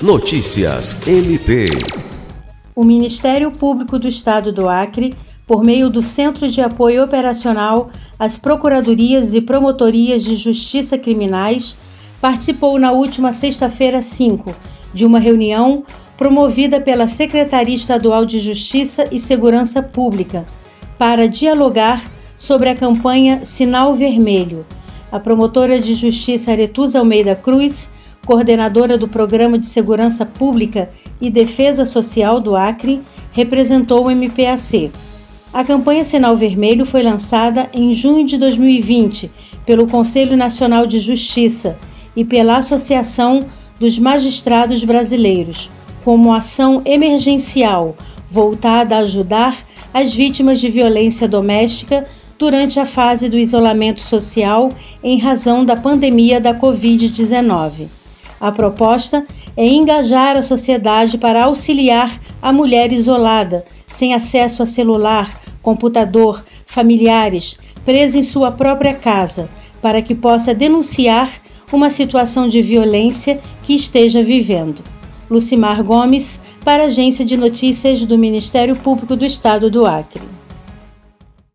Notícias MP. O Ministério Público do Estado do Acre, por meio do Centro de Apoio Operacional às Procuradorias e Promotorias de Justiça Criminais, participou na última sexta-feira 5 de uma reunião promovida pela Secretaria Estadual de Justiça e Segurança Pública para dialogar sobre a campanha Sinal Vermelho. A promotora de justiça Aretusa Almeida Cruz, coordenadora do Programa de Segurança Pública e Defesa Social do Acre, representou o MPAC. A campanha Sinal Vermelho foi lançada em junho de 2020 pelo Conselho Nacional de Justiça e pela Associação dos Magistrados Brasileiros, como ação emergencial voltada a ajudar as vítimas de violência doméstica durante a fase do isolamento social em razão da pandemia da Covid-19. A proposta é engajar a sociedade para auxiliar a mulher isolada, sem acesso a celular, computador, familiares, presa em sua própria casa, para que possa denunciar uma situação de violência que esteja vivendo. Lucimar Gomes, para a Agência de Notícias do Ministério Público do Estado do Acre.